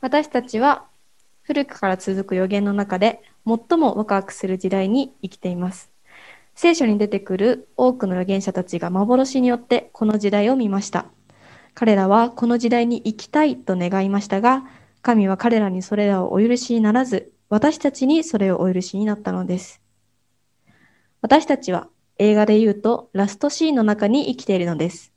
私たちは古くから続く予言の中で最もワクワクする時代に生きています。聖書に出てくる多くの預言者たちが幻によってこの時代を見ました。彼らはこの時代に生きたいと願いましたが、神は彼らにそれらをお許しにならず、私たちにそれをお許しになったのです。私たちは映画で言うとラストシーンの中に生きているのです。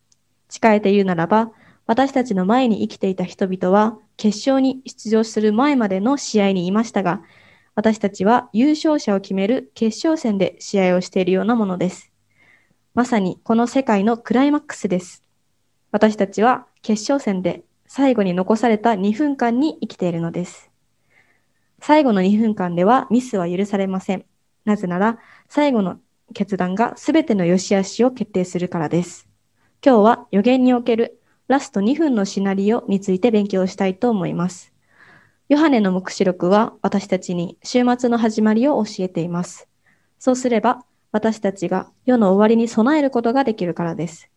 近えて言うならば、私たちの前に生きていた人々は決勝に出場する前までの試合にいましたが、私たちは優勝者を決める決勝戦で試合をしているようなものです。まさにこの世界のクライマックスです。私たちは決勝戦で最後に残された2分間に生きているのです。最後の2分間ではミスは許されません。なぜなら最後の決断が全ての良し悪しを決定するからです。今日は予言におけるラスト2分のシナリオについて勉強したいと思います。ヨハネの目視録は私たちに週末の始まりを教えています。そうすれば私たちが世の終わりに備えることができるからです。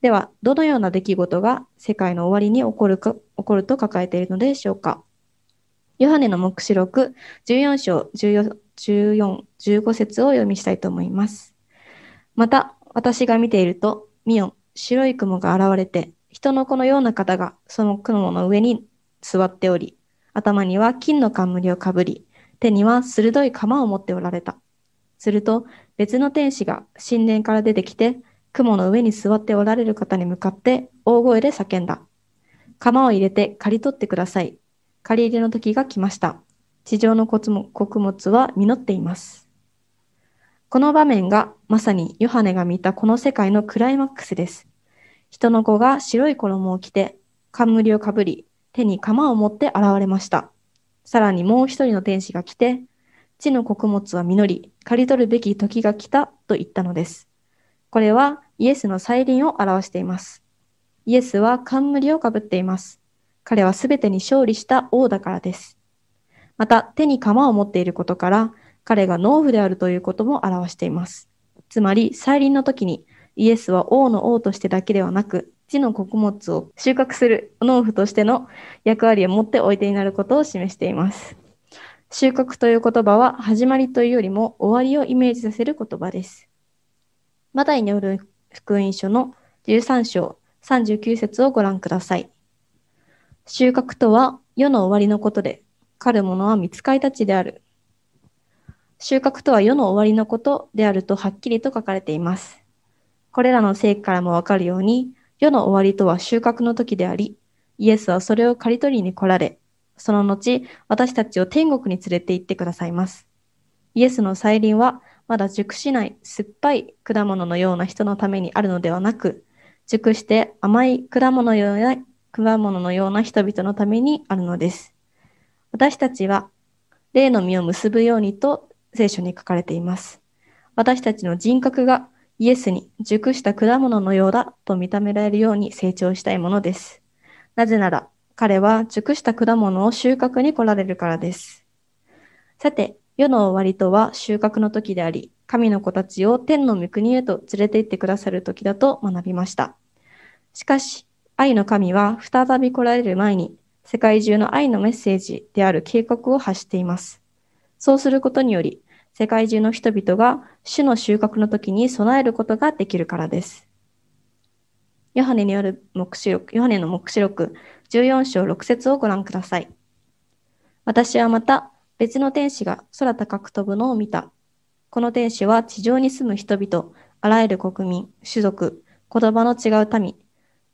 では、どのような出来事が世界の終わりに起こるか、起こると書かれているのでしょうか。ヨハネの目視録14章14、14 15節を読みしたいと思います。また、私が見ていると、見よ、白い雲が現れて、人の子のような方がその雲の上に座っており、頭には金の冠をかぶり、手には鋭い鎌を持っておられた。すると、別の天使が神殿から出てきて、雲の上に座っておられる方に向かって大声で叫んだ。鎌を入れて刈り取ってください。刈り入れの時が来ました。地上の穀物は実っています。この場面がまさにヨハネが見たこの世界のクライマックスです。人の子が白い衣を着て、冠をかぶり、手に鎌を持って現れました。さらにもう一人の天使が来て、地の穀物は実り、刈り取るべき時が来たと言ったのです。これはイエスの再臨を表しています。イエスは冠をかぶっています。彼はすべてに勝利した王だからです。また手に鎌を持っていることから、彼が農夫であるということも表しています。つまり再臨の時にイエスは王の王としてだけではなく、地の穀物を収穫する農夫としての役割を持っておいでになることを示しています。収穫という言葉は始まりというよりも終わりをイメージさせる言葉です。マタイによる福音書の13章39節をご覧ください。収穫とは世の終わりのことで、狩る者は見つかいたちである。収穫とは世の終わりのことであるとはっきりと書かれています。これらの聖句からもわかるように、世の終わりとは収穫の時であり、イエスはそれを刈り取りに来られ、その後、私たちを天国に連れて行ってくださいます。イエスの再臨は、まだ熟しない酸っぱい果物のような人のためにあるのではなく、熟して甘い果物のような果物のような人々のためにあるのです。私たちは、霊の実を結ぶようにと聖書に書かれています。私たちの人格がイエスに熟した果物のようだと認められるように成長したいものです。なぜなら、彼は熟した果物を収穫に来られるからです。さて、世の終わりとは収穫の時であり、神の子たちを天の御国へと連れて行ってくださる時だと学びました。しかし、愛の神は再び来られる前に、世界中の愛のメッセージである警告を発しています。そうすることにより、世界中の人々が主の収穫の時に備えることができるからです。ヨハネによる目視録、ヨハネの目視録14章6節をご覧ください。私はまた別の天使が空高く飛ぶのを見た。この天使は地上に住む人々、あらゆる国民、種族、言葉の違う民、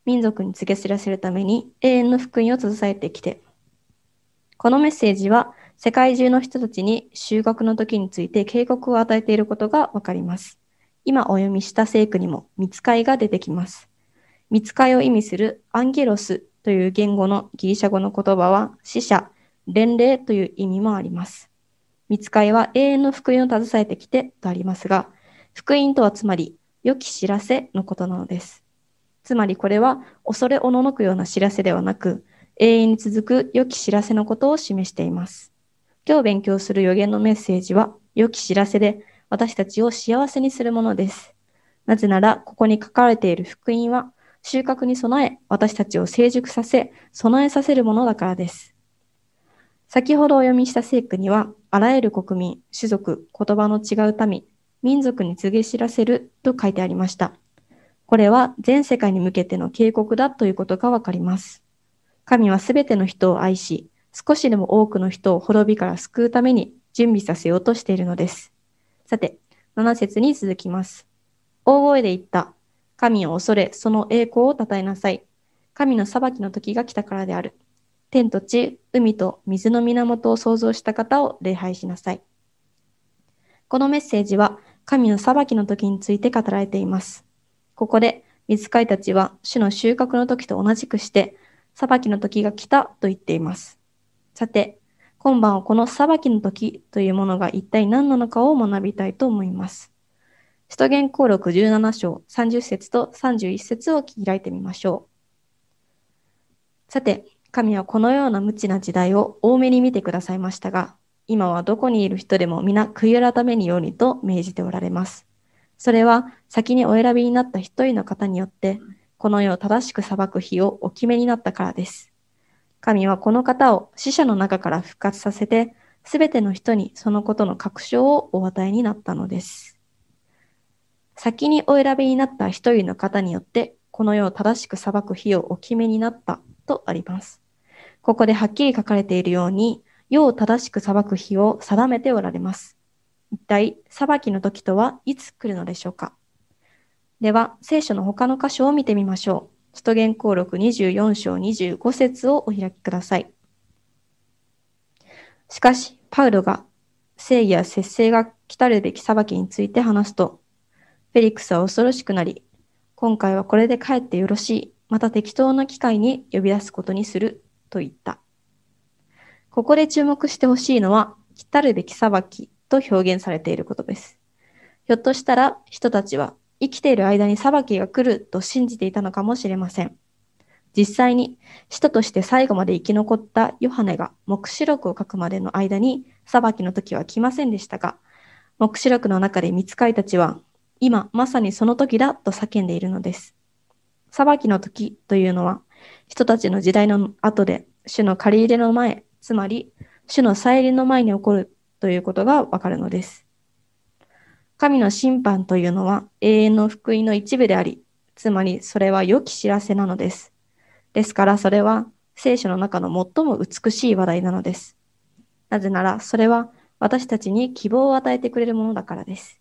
民族に告げ知らせるために永遠の福音を携えてきて。このメッセージは世界中の人たちに収穫の時について警告を与えていることがわかります。今お読みした聖句にも見つかいが出てきます。見つかいを意味するアンゲロスという言語のギリシャ語の言葉は死者、伝令という意味もあります。見つかいは永遠の福音を携えてきてとありますが、福音とはつまり良き知らせのことなのです。つまりこれは恐れおののくような知らせではなく、永遠に続く良き知らせのことを示しています。今日勉強する予言のメッセージは良き知らせで私たちを幸せにするものです。なぜなら、ここに書かれている福音は収穫に備え、私たちを成熟させ、備えさせるものだからです。先ほどお読みした聖句には、あらゆる国民、種族、言葉の違う民、民族に告げ知らせると書いてありました。これは全世界に向けての警告だということがわかります。神はすべての人を愛し、少しでも多くの人を滅びから救うために準備させようとしているのです。さて、7節に続きます。大声で言った。神を恐れ、その栄光を称えなさい。神の裁きの時が来たからである。天と地、海と水の源を創造した方を礼拝しなさい。このメッセージは、神の裁きの時について語られています。ここで、水飼いたちは主の収穫の時と同じくして、裁きの時が来たと言っています。さて、今晩はこの裁きの時というものが一体何なのかを学びたいと思います。使徒言行録17章30節と31節を開いてみましょう。さて、神はこのような無知な時代を多めに見てくださいましたが、今はどこにいる人でも皆悔い改めにようにと命じておられます。それは先にお選びになった一人の方によって、この世を正しく裁く日をお決めになったからです。神はこの方を死者の中から復活させて、すべての人にそのことの確証をお与えになったのです。先にお選びになった一人の方によって、この世を正しく裁く日をお決めになったとあります。ここではっきり書かれているように、世を正しく裁く日を定めておられます。一体、裁きの時とはいつ来るのでしょうかでは、聖書の他の箇所を見てみましょう。使徒言行録24章25節をお開きください。しかし、パウロが正義や節制が来たるべき裁きについて話すと、フェリックスは恐ろしくなり、今回はこれで帰ってよろしい、また適当な機会に呼び出すことにすると言った。ここで注目してほしいのは、来たるべき裁きと表現されていることです。ひょっとしたら人たちは生きている間に裁きが来ると信じていたのかもしれません。実際に使徒として最後まで生き残ったヨハネが目視録を書くまでの間に裁きの時は来ませんでしたが、目視録の中で見つかりたちは今まさにその時だと叫んでいるのです。裁きの時というのは人たちの時代の後で主の借り入れの前、つまり、主の再臨の前に起こるということがわかるのです。神の審判というのは永遠の福音の一部であり、つまりそれは良き知らせなのです。ですからそれは聖書の中の最も美しい話題なのです。なぜならそれは私たちに希望を与えてくれるものだからです。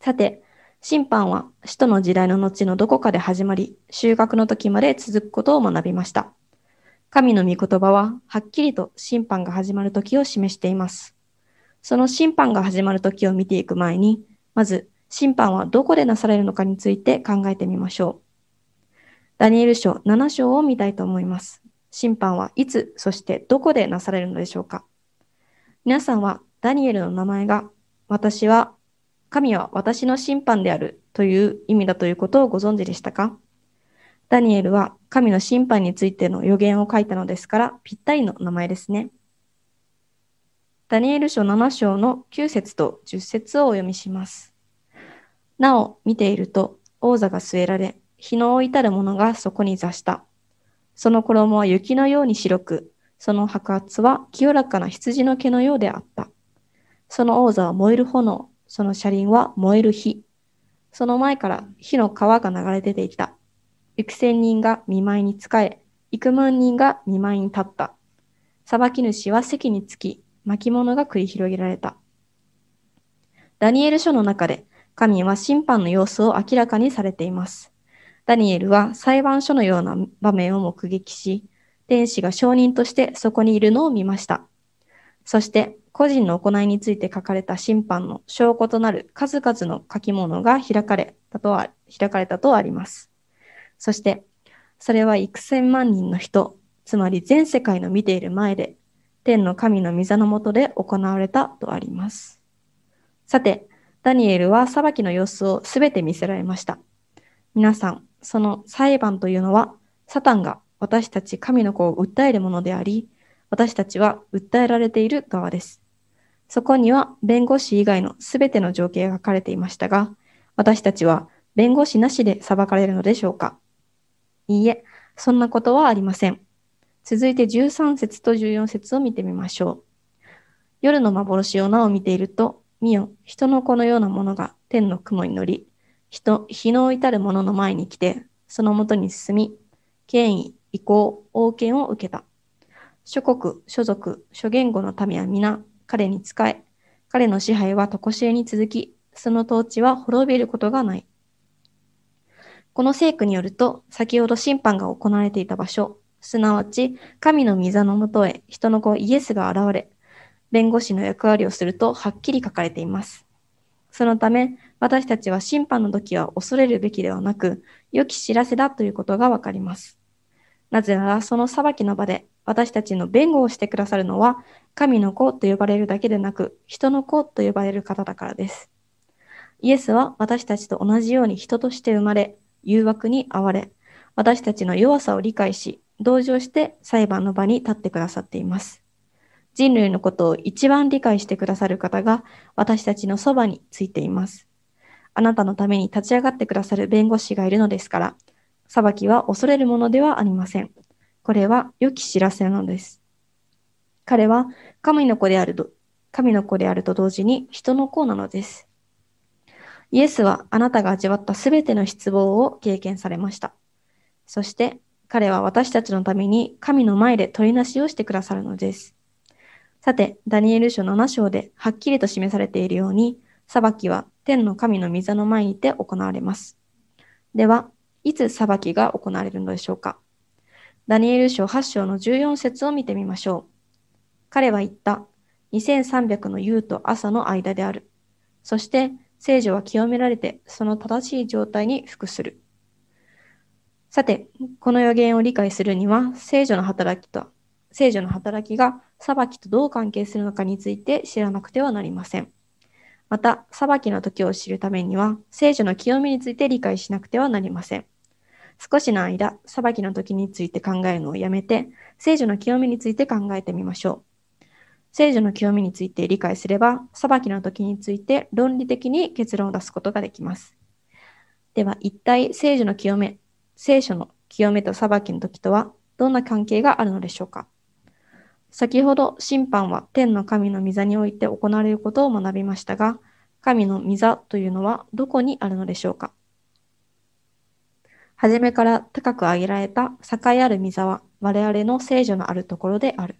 さて、審判は使徒の時代の後のどこかで始まり、収穫の時まで続くことを学びました。神の御言葉ははっきりと審判が始まる時を示しています。その審判が始まる時を見ていく前に、まず審判はどこでなされるのかについて考えてみましょう。ダニエル書7章を見たいと思います。審判はいつ、そしてどこでなされるのでしょうか皆さんはダニエルの名前が私は、神は私の審判であるという意味だということをご存知でしたかダニエルは神の審判についての予言を書いたのですから、ぴったりの名前ですね。ダニエル書7章の9節と10節をお読みします。なお、見ていると、王座が据えられ、日の至る者がそこに座した。その衣は雪のように白く、その白髪は清らかな羊の毛のようであった。その王座は燃える炎、その車輪は燃える火。その前から火の川が流れ出ていた。幾千人が見舞いに仕え、幾万人が見舞いに立った。裁き主は席につき、巻物が繰り広げられた。ダニエル書の中で、神は審判の様子を明らかにされています。ダニエルは裁判所のような場面を目撃し、天使が証人としてそこにいるのを見ました。そして、個人の行いについて書かれた審判の証拠となる数々の書き物が開かれたとは開かれたとあります。そして、それは幾千万人の人、つまり全世界の見ている前で、天の神の御座のもとで行われたとあります。さて、ダニエルは裁きの様子をすべて見せられました。皆さん、その裁判というのは、サタンが私たち神の子を訴えるものであり、私たちは訴えられている側です。そこには弁護士以外のすべての情景が書かれていましたが、私たちは弁護士なしで裁かれるのでしょうかいいえ、そんなことはありません。続いて13節と14節を見てみましょう。夜の幻をなお見ていると、見よ、人の子のようなものが天の雲に乗り、人、日の至る者の前に来て、そのもとに進み、権威、意向、王権を受けた。諸国、諸族、諸言語の民は皆、彼に仕え、彼の支配は常しえに続き、その統治は滅びることがない。この聖句によると、先ほど審判が行われていた場所、すなわち、神の御座のもとへ人の子イエスが現れ、弁護士の役割をするとはっきり書かれています。そのため、私たちは審判の時は恐れるべきではなく、良き知らせだということがわかります。なぜなら、その裁きの場で私たちの弁護をしてくださるのは、神の子と呼ばれるだけでなく、人の子と呼ばれる方だからです。イエスは私たちと同じように人として生まれ、誘惑に遭われ、私たちの弱さを理解し、同情して裁判の場に立ってくださっています。人類のことを一番理解してくださる方が私たちのそばについています。あなたのために立ち上がってくださる弁護士がいるのですから、裁きは恐れるものではありません。これは良き知らせなのです。彼は神の子であると、神の子であると同時に人の子なのです。イエスはあなたが味わったすべての失望を経験されました。そして彼は私たちのために神の前で取りなしをしてくださるのです。さて、ダニエル書7章ではっきりと示されているように、裁きは天の神の御座の前にて行われます。では、いつ裁きが行われるのでしょうかダニエル書8章の14節を見てみましょう。彼は言った。2300の夕と朝の間である。そして、聖女は清められて、その正しい状態に服する。さて、この予言を理解するには、聖女の働きと聖女の働きが裁きとどう関係するのかについて知らなくてはなりません。また、裁きの時を知るためには、聖女の清めについて理解しなくてはなりません。少しの間、裁きの時について考えるのをやめて、聖女の清めについて考えてみましょう。聖女の清めについて理解すれば、裁きの時について論理的に結論を出すことができます。では、一体聖女の清め、聖書の清めと裁きの時とはどんな関係があるのでしょうか？先ほど審判は天の神の御座において行われることを学びましたが、神の御座というのはどこにあるのでしょうか？はじめから高く上げられた栄ある御座は我々の聖女のあるところである。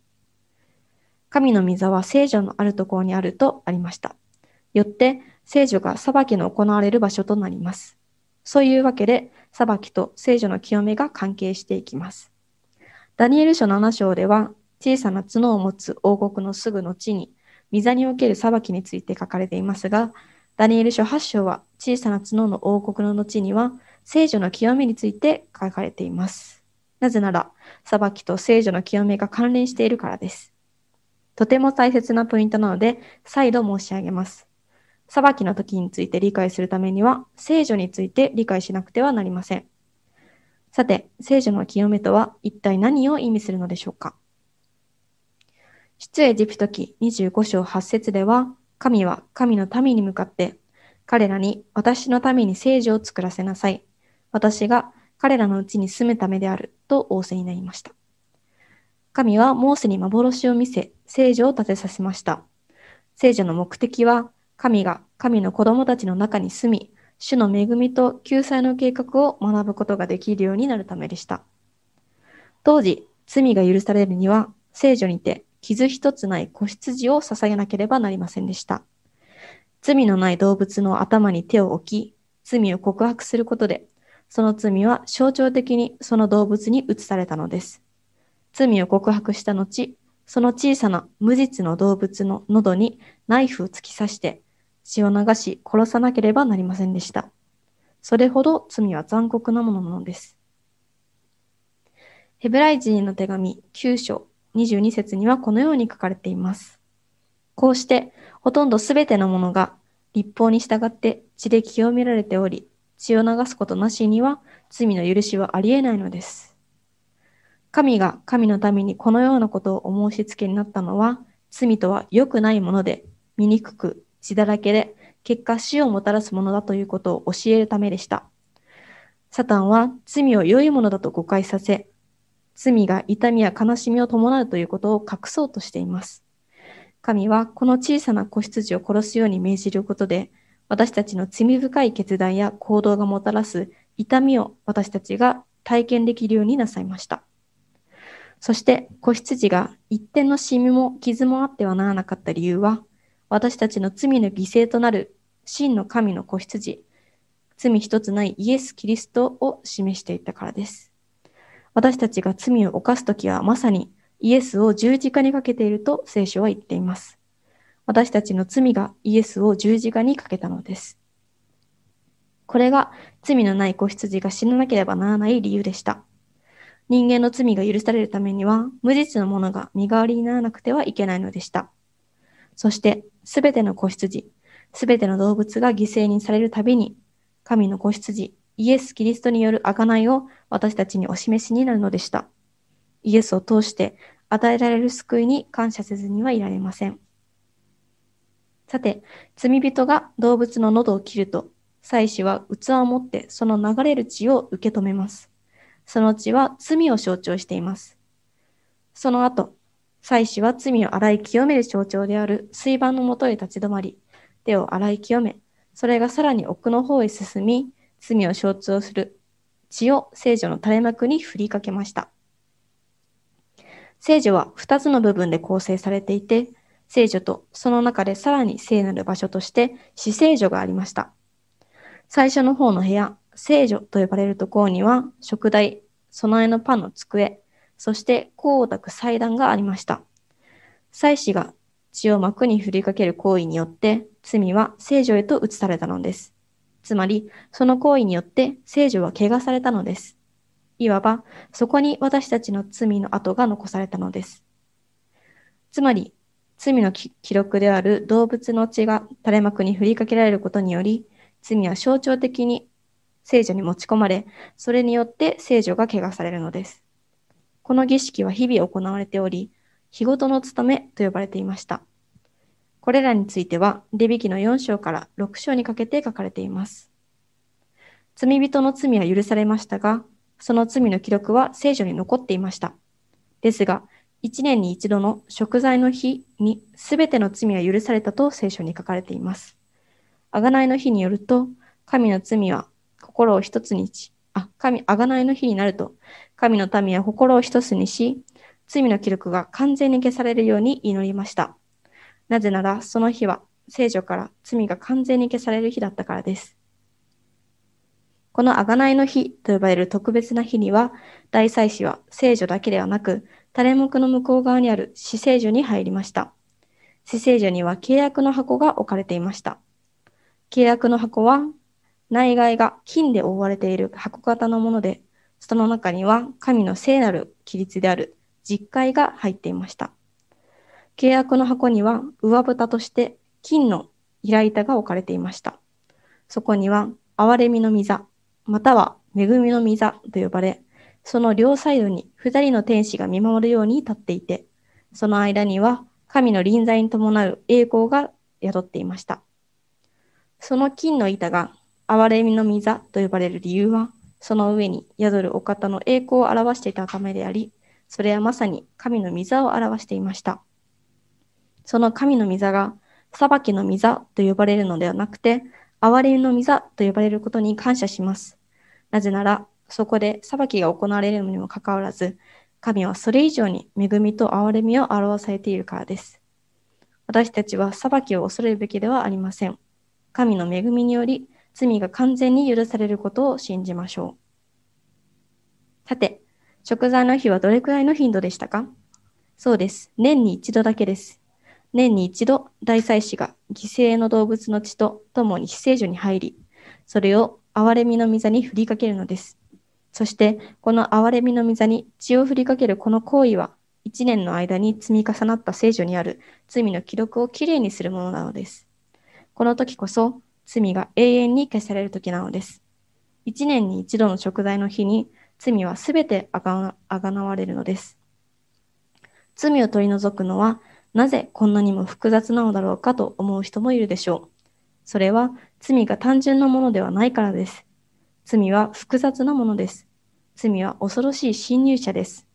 神の御座は聖女のあるところにあるとありました。よって聖女が裁きの行われる場所となります。そういうわけで裁きと聖女の清めが関係していきます。ダニエル書7章では小さな角を持つ王国のすぐの地に、御座における裁きについて書かれていますが、ダニエル書8章は小さな角の王国の後には、聖女の清めについて書かれています。なぜなら、裁きと聖女の清めが関連しているからです。とても大切なポイントなので、再度申し上げます。裁きの時について理解するためには、聖女について理解しなくてはなりません。さて、聖女の清めとは一体何を意味するのでしょうか出エジプト記25章8節では、神は神の民に向かって、彼らに私のために聖女を作らせなさい。私が彼らのうちに住むためであると仰せになりました。神はモーセに幻を見せ、聖女を立てさせました。聖女の目的は、神が神の子供たちの中に住み、主の恵みと救済の計画を学ぶことができるようになるためでした。当時、罪が許されるには、聖女にて傷一つない子羊を捧げなければなりませんでした。罪のない動物の頭に手を置き、罪を告白することで、その罪は象徴的にその動物に移されたのです。罪を告白した後、その小さな無実の動物の喉にナイフを突き刺して血を流し殺さなければなりませんでした。それほど罪は残酷なものなのです。ヘブライ人の手紙9章22節にはこのように書かれています。こうして、ほとんどすべてのものが立法に従って血で清められており、血を流すことなしには罪の許しはありえないのです。神が神のためにこのようなことをお申し付けになったのは、罪とは良くないもので、醜く、血だらけで、結果死をもたらすものだということを教えるためでした。サタンは罪を良いものだと誤解させ、罪が痛みや悲しみを伴うということを隠そうとしています。神はこの小さな子羊を殺すように命じることで、私たちの罪深い決断や行動がもたらす痛みを私たちが体験できるようになさいました。そして子羊が一点のシミも傷もあってはならなかった理由は、私たちの罪の犠牲となる真の神の子羊、罪一つないイエス・キリストを示していたからです。私たちが罪を犯すときはまさにイエスを十字架にかけていると聖書は言っています。私たちの罪がイエスを十字架にかけたのです。これが罪のない子羊が死ななければならない理由でした。人間の罪が許されるためには、無実のものが身代わりにならなくてはいけないのでした。そして、すべての子羊、すべての動物が犠牲にされるたびに、神の子羊、イエス・キリストによる贖いを私たちにお示しになるのでした。イエスを通して与えられる救いに感謝せずにはいられません。さて、罪人が動物の喉を切ると、祭司は器を持ってその流れる血を受け止めます。その血は罪を象徴しています。その後、祭司は罪を洗い清める象徴である水盤のもとへ立ち止まり、手を洗い清め、それがさらに奥の方へ進み、罪を象徴する血を聖女の垂れ幕に振りかけました。聖女は2つの部分で構成されていて、聖女とその中でさらに聖なる場所として死聖女がありました。最初の方の部屋、聖女と呼ばれるところには、食台、備えのパンの机、そして香を焚く祭壇がありました。祭司が血を幕に振りかける行為によって、罪は聖女へと移されたのです。つまり、その行為によって聖女は汚されたのです。いわば、そこに私たちの罪の跡が残されたのです。つまり、罪の記録である動物の血が垂れ幕に振りかけられることにより、罪は象徴的に聖女に持ち込まれ、それによって聖女が汚されるのです。この儀式は日々行われており、日ごとの務めと呼ばれていました。これらについては、レビ記の4章から6章にかけて書かれています。罪人の罪は許されましたが、その罪の記録は聖書に残っていました。ですが、一年に一度の食材の日に全ての罪は許されたと聖書に書かれています。贖いの日によると、神の罪は心を一つにし、あ、神、贖いの日になると、神の民は心を一つにし、罪の記録が完全に消されるように祈りました。なぜなら、その日は聖書から罪が完全に消される日だったからです。この贖いの日と呼ばれる特別な日には、大祭司は聖女だけではなく、垂れ幕の向こう側にある死聖女に入りました。死聖女には契約の箱が置かれていました。契約の箱は、内外が金で覆われている箱型のもので、その中には神の聖なる規律である実会が入っていました。契約の箱には上蓋として金の平板が置かれていました。そこには憐れみの御座、または恵みの御座と呼ばれ、その両サイドに二人の天使が見守るように立っていて、その間には神の臨在に伴う栄光が宿っていました。その金の板が憐れみの御座と呼ばれる理由は、その上に宿るお方の栄光を表していたためであり、それはまさに神の御座を表していました。その神の御座が、裁きの御座と呼ばれるのではなくて、憐れみの御座と呼ばれることに感謝します。なぜなら、そこで裁きが行われるのにもかかわらず、神はそれ以上に恵みと憐れみを表されているからです。私たちは裁きを恐れるべきではありません。神の恵みにより、罪が完全に許されることを信じましょう。さて、食材の日はどれくらいの頻度でしたか？そうです。年に一度だけです。年に一度、大祭司が犠牲の動物の血と共に死聖所に入り、それを憐れみの御座に振りかけるのです。そして、この憐れみの御座に血を振りかけるこの行為は、一年の間に積み重なった聖女にある罪の記録をきれいにするものなのです。この時こそ、罪が永遠に消される時なのです。一年に一度の食材の日に、罪はすべてあがなわれるのです。罪を取り除くのは、なぜこんなにも複雑なのだろうかと思う人もいるでしょう。それは罪が単純なものではないからです。罪は複雑なものです。罪は恐ろしい侵入者です。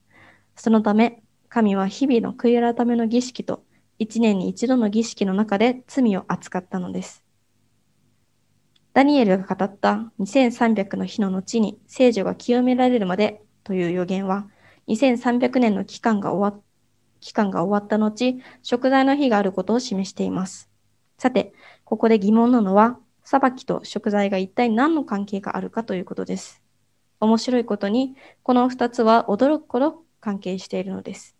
そのため、神は日々の悔い改めの儀式と一年に一度の儀式の中で罪を扱ったのです。ダニエルが語った2300の日の後に聖女が清められるまでという予言は、2300年の期間が終わ期間が終わった後、食材の日があることを示しています。さて、ここで疑問なのは、裁きと食材が一体何の関係があるかということです。面白いことに、この二つは驚くほど関係しているのです。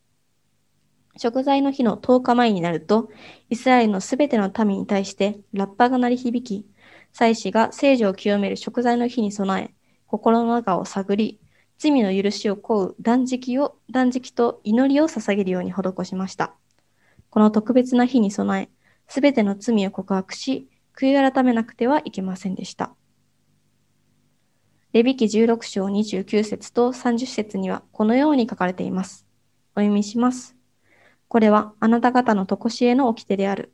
食材の日の10日前になると、イスラエルのすべての民に対してラッパが鳴り響き、祭司が聖女を清める食材の日に備え、心の中を探り、罪の許しを請う断食を、断食と祈りを捧げるように施しました。この特別な日に備え、すべての罪を告白し、悔い改めなくてはいけませんでした。レビ記16章29節と30節にはこのように書かれています。お読みします。これはあなた方のとこしえの掟である。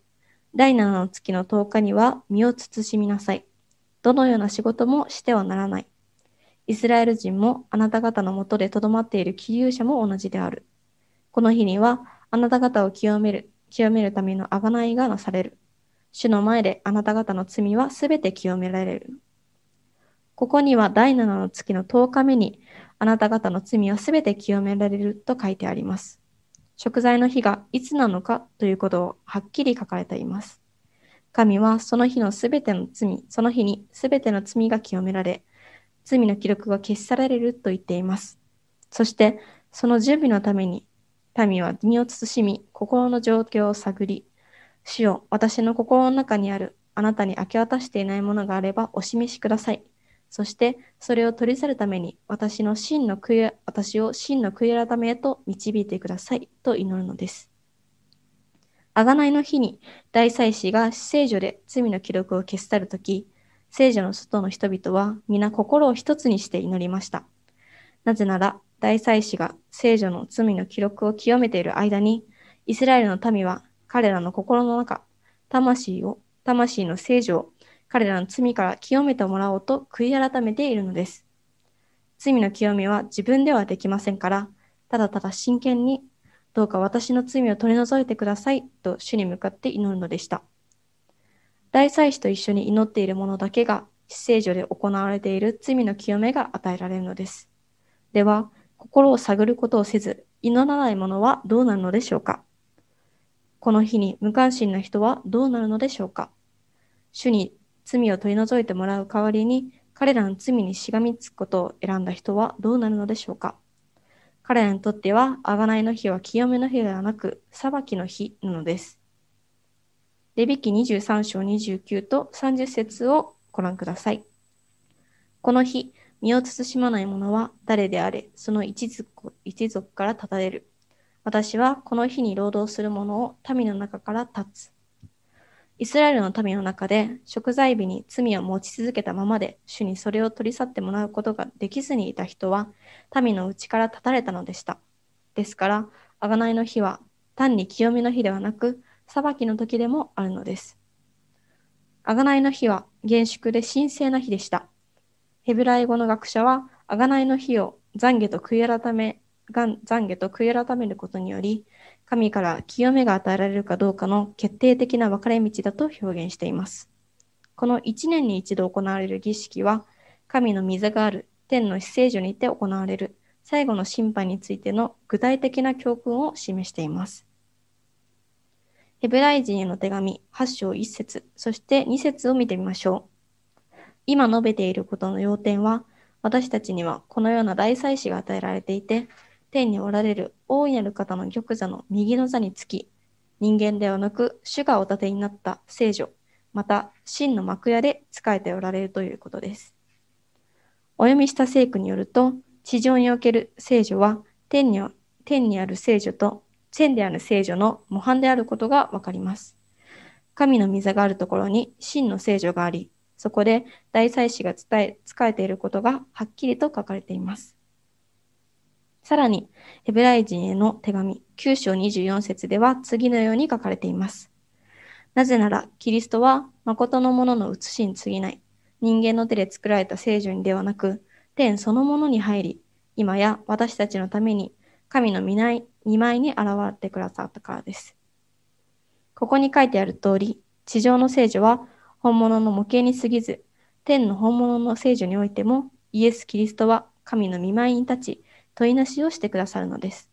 第7の月の10日には身を慎みなさい。どのような仕事もしてはならない。イスラエル人もあなた方のもとでとどまっている起立者も同じである。この日にはあなた方を清める、清めるための贖いがなされる。主の前であなた方の罪はすべて清められる。ここには第7の月の10日目にあなた方の罪はすべて清められると書いてあります。食材の日がいつなのかということをはっきり書かれています。神はその日のすべての罪、その日にすべての罪が清められ、罪の記録が消し去られると言っています。そして、その準備のために、民は身を慎み、心の状況を探り、主よ、私の心の中にある、あなたに明け渡していないものがあればお示しください。そしてそれを取り去るために私の真の悔い、私を真の悔い改めへと導いてくださいと祈るのです。贖いの日に大祭司が聖女で罪の記録を消し去るとき、聖女の外の人々は皆心を一つにして祈りました。なぜなら大祭司が聖女の罪の記録を清めている間に、イスラエルの民は彼らの心の中、魂を、魂の聖女を彼らの罪から清めてもらおうと悔い改めているのです。罪の清めは自分ではできませんから、ただただ真剣に、どうか私の罪を取り除いてくださいと主に向かって祈るのでした。大祭司と一緒に祈っている者だけが、死聖所で行われている罪の清めが与えられるのです。では、心を探ることをせず、祈らない者はどうなるのでしょうかこの日に無関心な人はどうなるのでしょうか主に罪を取り除いてもらう代わりに、彼らの罪にしがみつくことを選んだ人はどうなるのでしょうか？彼らにとっては、贖いの日は清めの日ではなく、裁きの日なのです。レビ記23章29と30節をご覧ください。この日、身を慎まない者は誰であれ、その一族一族から立たれる。私はこの日に労働する者を民の中から立つ。イスラエルの民の中で食材日に罪を持ち続けたままで主にそれを取り去ってもらうことができずにいた人は民のうちから断たれたのでした。ですから、贖いの日は単に清めの日ではなく裁きの時でもあるのです。贖いの日は厳粛で神聖な日でした。ヘブライ語の学者は贖いの日を懺悔と悔い改め、懺悔と悔い改めることにより、神から清めが与えられるかどうかの決定的な分かれ道だと表現しています。この一年に一度行われる儀式は、神の水がある天の死聖所にて行われる最後の審判についての具体的な教訓を示しています。ヘブライ人への手紙8章1節そして2節を見てみましょう。今述べていることの要点は、私たちにはこのような大祭司が与えられていて、天におられる大いなる方の玉座の右の座につき、人間ではなく主がお立てになった聖女、また真の幕屋で仕えておられるということです。お読みした聖句によると、地上における聖女は天に天にある聖女と天である聖女の模範であることがわかります。神の御座があるところに真の聖女があり、そこで大祭司が伝え、仕えていることがはっきりと書かれています。さらに、ヘブライ人への手紙9章24節では次のように書かれています。なぜなら、キリストは誠のものの写しに過ぎない、人間の手で作られた聖女にではなく、天そのものに入り、今や私たちのために神の見ない見舞いに現れてくださったからです。ここに書いてある通り、地上の聖女は本物の模型に過ぎず、天の本物の聖女においても、イエス・キリストは神の見舞いに立ち、問いなしをしてくださるのです。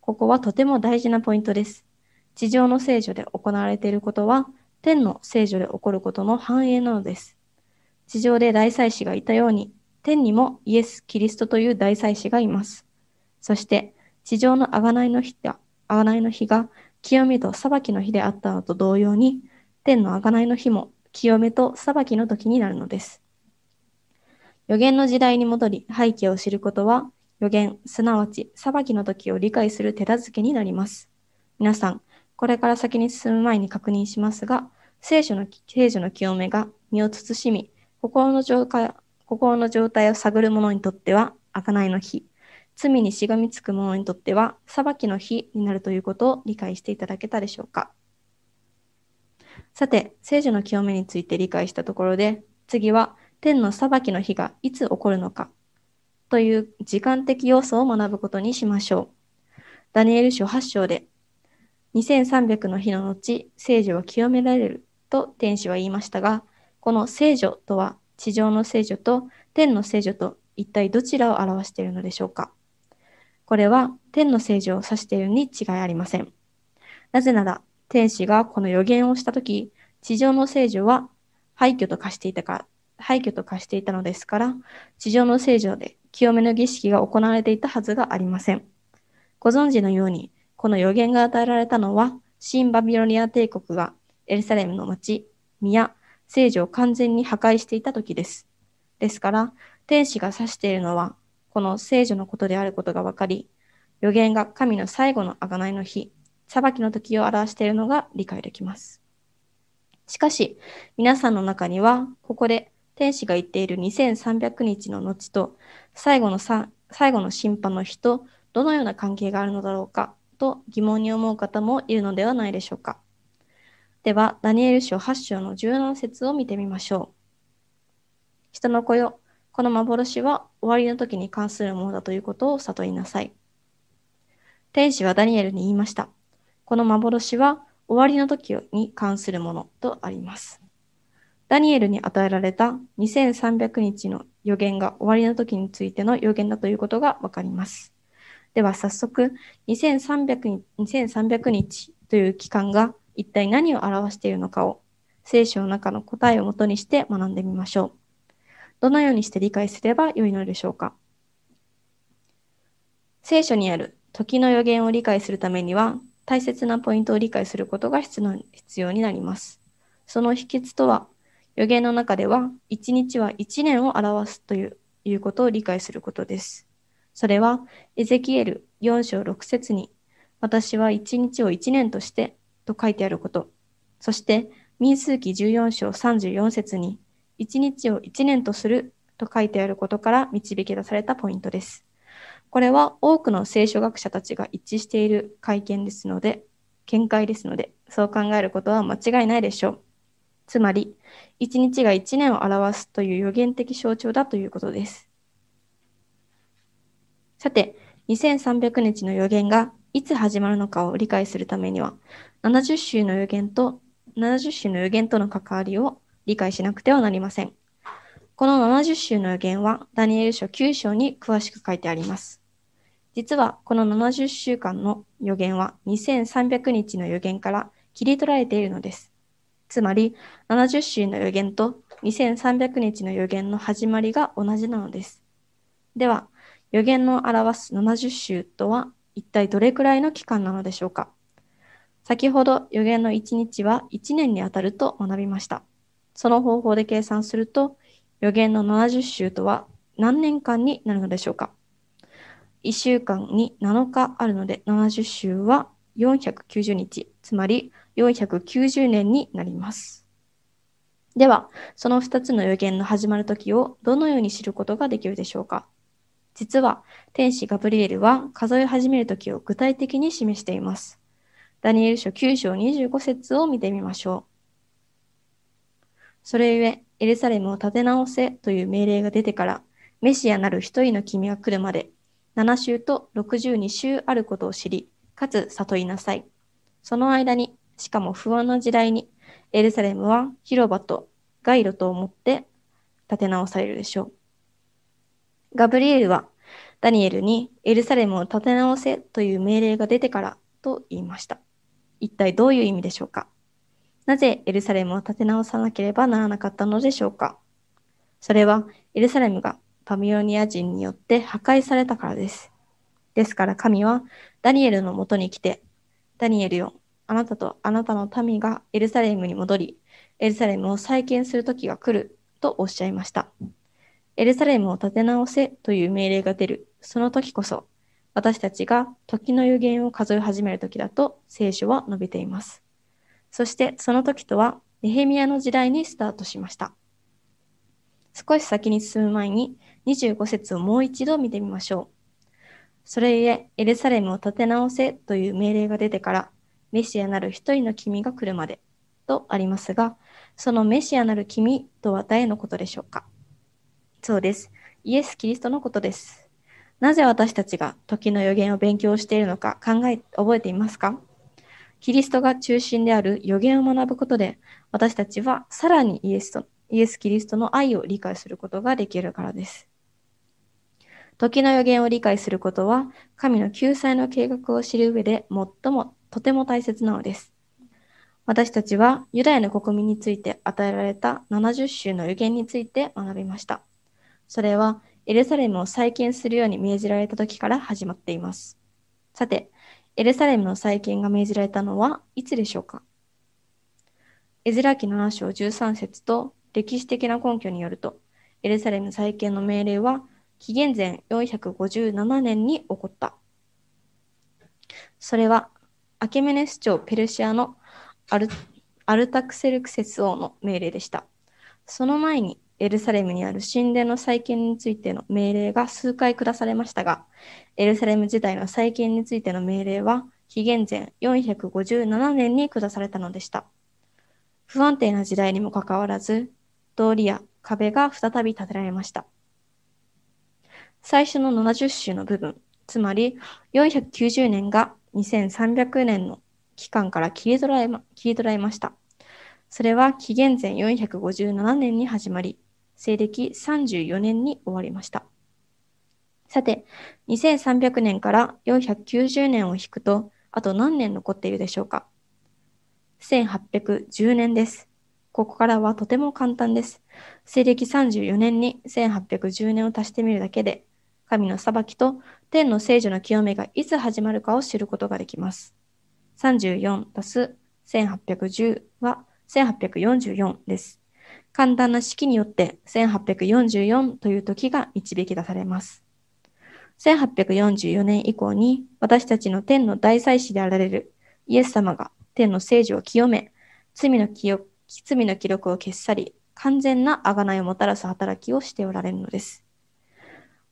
ここはとても大事なポイントです。地上の聖女で行われていることは、天の聖女で起こることの繁栄なのです。地上で大祭司がいたように、天にもイエス・キリストという大祭司がいます。そして、地上の贖いの日が、贖いの日が清めと裁きの日であったのと同様に、天の贖いの日も清めと裁きの時になるのです。予言の時代に戻り背景を知ることは、予言、すなわち裁きの時を理解する手助けになります。皆さん、これから先に進む前に確認しますが、聖書の聖書の清めが身を慎み、心の状態心の状態を探る者にとっては、贖いの日、罪にしがみつく者にとっては、裁きの日になるということを理解していただけたでしょうか。さて、聖女の清めについて理解したところで、次は、天の裁きの日がいつ起こるのか、という時間的要素を学ぶことにしましょう。ダニエル書8章で、2300の日の後、聖女は清められると天使は言いましたが、この聖女とは地上の聖女と天の聖女と一体どちらを表しているのでしょうかこれは天の聖女を指しているに違いありません。なぜなら、天使がこの予言をしたとき、地上の聖女は廃墟と化していたか、廃墟と化していたのですから、地上の聖女で清めの儀式が行われていたはずがありません。ご存知のように、この予言が与えられたのは、新バビロニア帝国がエルサレムの町、宮、聖女を完全に破壊していた時です。ですから、天使が指しているのは、この聖女のことであることがわかり、予言が神の最後の贖いの日、裁きの時を表しているのが理解できます。しかし、皆さんの中には、ここで天使が言っている2300日の後と、最後の最後の審判の日と、どのような関係があるのだろうかと疑問に思う方もいるのではないでしょうか。では、ダニエル書8章の17節を見てみましょう。人の子よ、この幻は終わりの時に関するものだということを悟りなさい。天使はダニエルに言いました。この幻は終わりの時に関するものとあります。ダニエルに与えられた2300日の予言が終わりの時についての予言だということがわかります。では早速、2300, 2300日という期間が一体何を表しているのかを聖書の中の答えをもとにして学んでみましょう。どのようにして理解すればよいのでしょうか聖書にある時の予言を理解するためには大切なポイントを理解することが必要になります。その秘訣とは予言の中では1日は1年を表すといういうことを理解することです。それは、エゼキエル4章6節に、私は一日を一年としてと書いてあること。そして、民数記14章34節に、一日を一年とすると書いてあることから導き出されたポイントです。これは多くの聖書学者たちが一致している会見ですので、見解ですので、そう考えることは間違いないでしょう。つまり、一日が一年を表すという予言的象徴だということです。さて、2300日の予言がいつ始まるのかを理解するためには、70週の予言と、70週の予言との関わりを理解しなくてはなりません。この70週の予言は、ダニエル書9章に詳しく書いてあります。実は、この70週間の予言は2300日の予言から切り取られているのです。つまり、70週の予言と2300日の予言の始まりが同じなのです。では、予言の表す70週とは一体どれくらいの期間なのでしょうか先ほど予言の1日は1年にあたると学びました。その方法で計算すると予言の70週とは何年間になるのでしょうか ?1 週間に7日あるので70週は490日、つまり490年になります。では、その2つの予言の始まる時をどのように知ることができるでしょうか？実は、天使ガブリエルは数え始める時を具体的に示しています。ダニエル書9章25節を見てみましょう。それゆえ、エルサレムを建て直せという命令が出てから、メシアなる一人の君が来るまで、7週と62週あることを知り、かつ悟りなさい。その間に、しかも不安な時代に、エルサレムは広場と街路と思って立て直されるでしょう。ガブリエルはダニエルにエルサレムを立て直せという命令が出てからと言いました。一体どういう意味でしょうか？なぜエルサレムを立て直さなければならなかったのでしょうか？それはエルサレムがパミロニア人によって破壊されたからです。ですから神はダニエルのもとに来て、ダニエルよ、あなたとあなたの民がエルサレムに戻り、エルサレムを再建する時が来るとおっしゃいました。エルサレムを立て直せという命令が出る、その時こそ、私たちが時の予言を数え始める時だと聖書は述べています。そしてその時とは、ネヘミヤの時代にスタートしました。少し先に進む前に25節をもう一度見てみましょう。それゆえ、エルサレムを立て直せという命令が出てから、メシアなる一人の君が来るまで、とありますが、そのメシアなる君とは誰のことでしょうか？そうです。イエス・キリストのことです。なぜ私たちが時の予言を勉強しているのか考え、覚えていますか？キリストが中心である予言を学ぶことで、私たちはさらにイエスとイエス・キリストの愛を理解することができるからです。時の予言を理解することは、神の救済の計画を知る上で最もとても大切なのです。私たちはユダヤの国民について与えられた70週の予言について学びました。それはエルサレムを再建するように命じられた時から始まっています。さて、エルサレムの再建が命じられたのはいつでしょうか？エズラ記7章13節と歴史的な根拠によると、エルサレム再建の命令は紀元前457年に起こった。それは、アケメネス朝ペルシアのアルアルタクセルクセス王の命令でした。その前にエルサレムにある神殿の再建についての命令が数回下されましたが、エルサレム時代の再建についての命令は紀元前457年に下されたのでした。不安定な時代にもかかわらず、通りや壁が再び建てられました。最初の70週の部分、つまり490年が2300年の期間から切り取られま切り取られました。それは紀元前457年に始まり、西暦34年に終わりました。さて、2300年から490年を引くと、あと何年残っているでしょうか ?1810 年です。ここからはとても簡単です。西暦34年に1810年を足してみるだけで、神の裁きと天の聖女の清めがいつ始まるかを知ることができます。34足す1810は1844です。簡単な式によって1844という時が導き出されます。1844年以降に私たちの天の大祭司であられるイエス様が天の聖女を清め、罪の記罪の記録を消し去り、完全な贖いをもたらす働きをしておられるのです。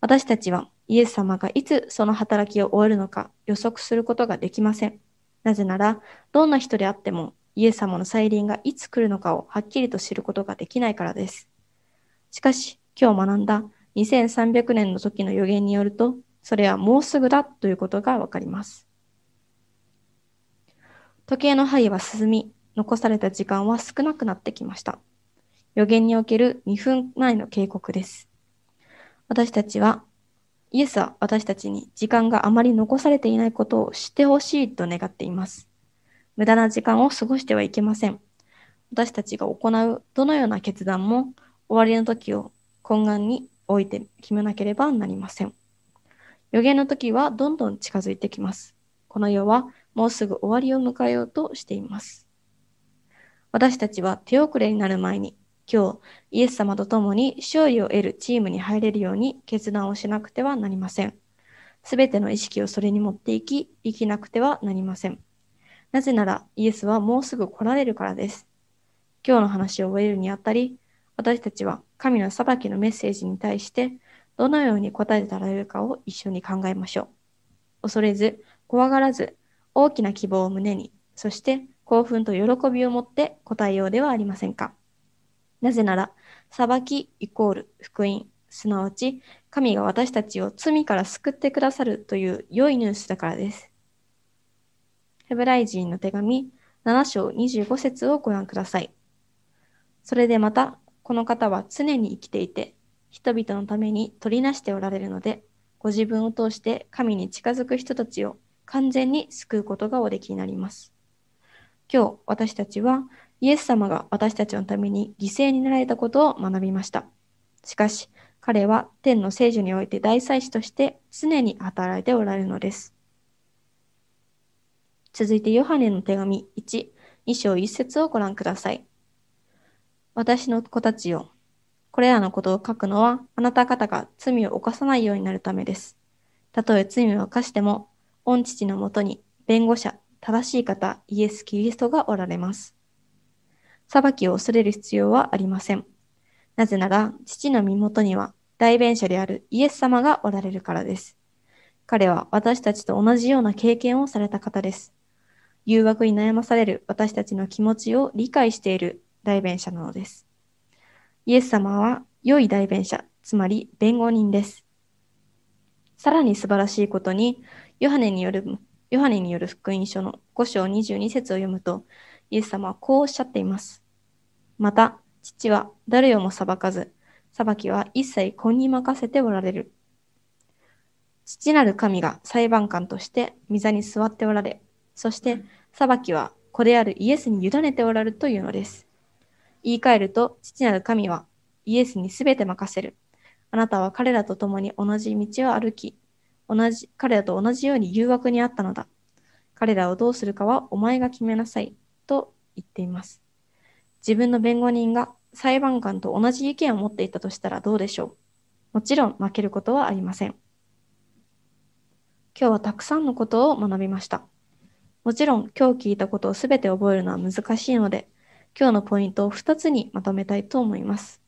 私たちはイエス様がいつその働きを終えるのか予測することができません。なぜなら、どんな人であってもイエス様の再臨がいつ来るのかをはっきりと知ることができないからです。しかし、今日学んだ2300年の時の予言によると、それはもうすぐだということがわかります。時計の針は進み、残された時間は少なくなってきました。予言における2分前の警告です。私たちは、イエスは私たちに時間があまり残されていないことを知ってほしいと願っています。無駄な時間を過ごしてはいけません。私たちが行うどのような決断も終わりの時を懇願に置いて決めなければなりません。予言の時はどんどん近づいてきます。この世はもうすぐ終わりを迎えようとしています。私たちは手遅れになる前に、今日、イエス様と共に勝利を得るチームに入れるように決断をしなくてはなりません。すべての意識をそれに持っていき、生きなくてはなりません。なぜなら、イエスはもうすぐ来られるからです。今日の話を終えるにあたり、私たちは神の裁きのメッセージに対して、どのように答えてられるかを一緒に考えましょう。恐れず、怖がらず、大きな希望を胸に、そして興奮と喜びを持って答えようではありませんか。なぜなら、裁きイコール福音、すなわち神が私たちを罪から救ってくださるという良いニュースだからです。ヘブライ人の手紙7章25節をご覧ください。それでまた、この方は常に生きていて、人々のために取りなしておられるので、ご自分を通して神に近づく人たちを完全に救うことがおできになります。今日、私たちはイエス様が私たちのために犠牲になられたことを学びました。しかし、彼は天の聖女において大祭司として常に働いておられるのです。続いて、ヨハネの手紙1、2章1節をご覧ください。私の子たちよ。これらのことを書くのは、あなた方が罪を犯さないようになるためです。たとえ罪を犯しても、御父のもとに弁護者、正しい方、イエス・キリストがおられます。裁きを恐れる必要はありません。なぜなら、父の身元には代弁者であるイエス様がおられるからです。彼は私たちと同じような経験をされた方です。誘惑に悩まされる私たちの気持ちを理解している代弁者なのです。イエス様は良い代弁者、つまり弁護人です。さらに素晴らしいことに、ヨハネによるヨハネによる福音書の5章22節を読むと、イエス様はこうおっしゃっています。また、父は誰をも裁かず、裁きは一切子に任せておられる。父なる神が裁判官として御座に座っておられ、そして裁きは子であるイエスに委ねておられるというのです。言い換えると、父なる神はイエスにすべて任せる。あなたは彼らと共に同じ道を歩き、同じ、彼らと同じように誘惑にあったのだ。彼らをどうするかはお前が決めなさい。言っています。自分の弁護人が裁判官と同じ意見を持っていたとしたらどうでしょう？もちろん負けることはありません。今日はたくさんのことを学びました。もちろん今日聞いたことをすべて覚えるのは難しいので、今日のポイントを2つにまとめたいと思います。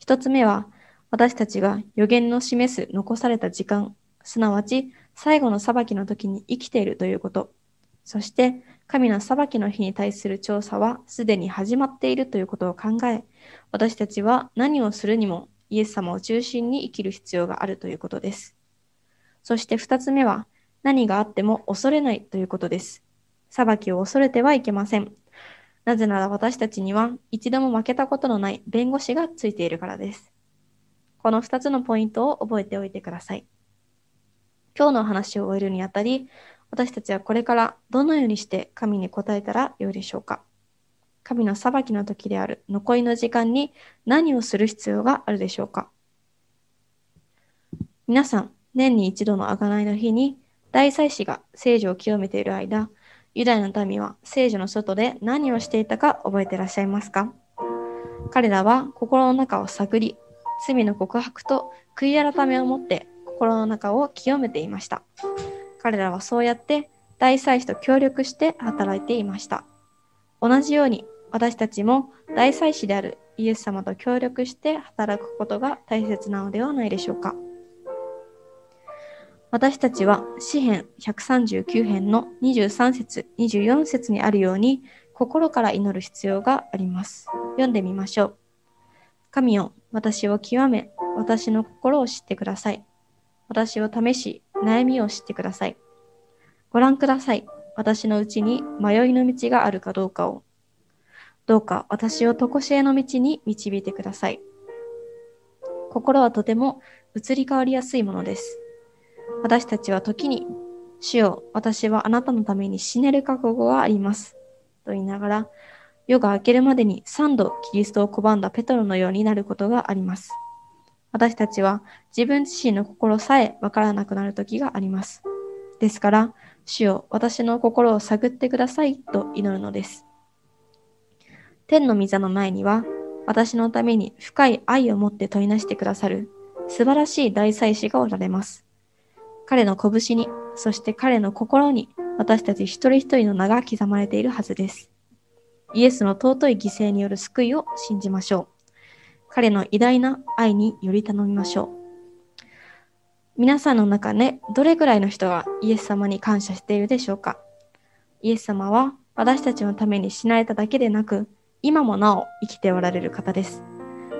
1つ目は、私たちが予言の示す残された時間、すなわち最後の裁きの時に生きているということ。そして、神の裁きの日に対する調査はすでに始まっているということを考え、私たちは何をするにもイエス様を中心に生きる必要があるということです。そして2つ目は、何があっても恐れないということです。裁きを恐れてはいけません。なぜなら私たちには一度も負けたことのない弁護士がついているからです。この2つのポイントを覚えておいてください。今日の話を終えるにあたり、私たちはこれからどのようにして神に答えたらよいでしょうか？神の裁きの時である残りの時間に何をする必要があるでしょうか？皆さん、年に一度の贖いの日に大祭司が聖女を清めている間、ユダヤの民は聖女の外で何をしていたか覚えていらっしゃいますか？彼らは心の中を探り、罪の告白と悔い改めを持って心の中を清めていました。彼らはそうやって大祭司と協力して働いていました。同じように私たちも大祭司であるイエス様と協力して働くことが大切なのではないでしょうか。私たちは詩編139編の23節24節にあるように心から祈る必要があります。読んでみましょう。神よ、私を極め、私の心を知ってください。私を試し、悩みを知ってください。ご覧ください。私のうちに迷いの道があるかどうかを。どうか私を常しえの道に導いてください。心はとても移り変わりやすいものです。私たちは時に、主よ、私はあなたのために死ねる覚悟があります。と言いながら、夜が明けるまでに三度キリストを拒んだペトロのようになることがあります。私たちは自分自身の心さえわからなくなる時があります。ですから、主よ、私の心を探ってくださいと祈るのです。天の御座の前には、私のために深い愛を持って問いなしてくださる素晴らしい大祭司がおられます。彼の拳に、そして彼の心に私たち一人一人の名が刻まれているはずです。イエスの尊い犠牲による救いを信じましょう。彼の偉大な愛により頼みましょう。皆さんの中でどれくらいの人がイエス様に感謝しているでしょうか？イエス様は私たちのために死なれただけでなく、今もなお生きておられる方です。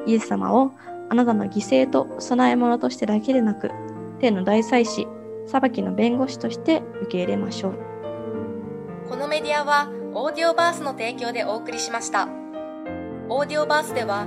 イエス様をあなたの犠牲と供え物としてだけでなく、天の大祭司、裁きの弁護士として受け入れましょう。このメディアは、オーディオバースの提供でお送りしました。オーディオバースでは、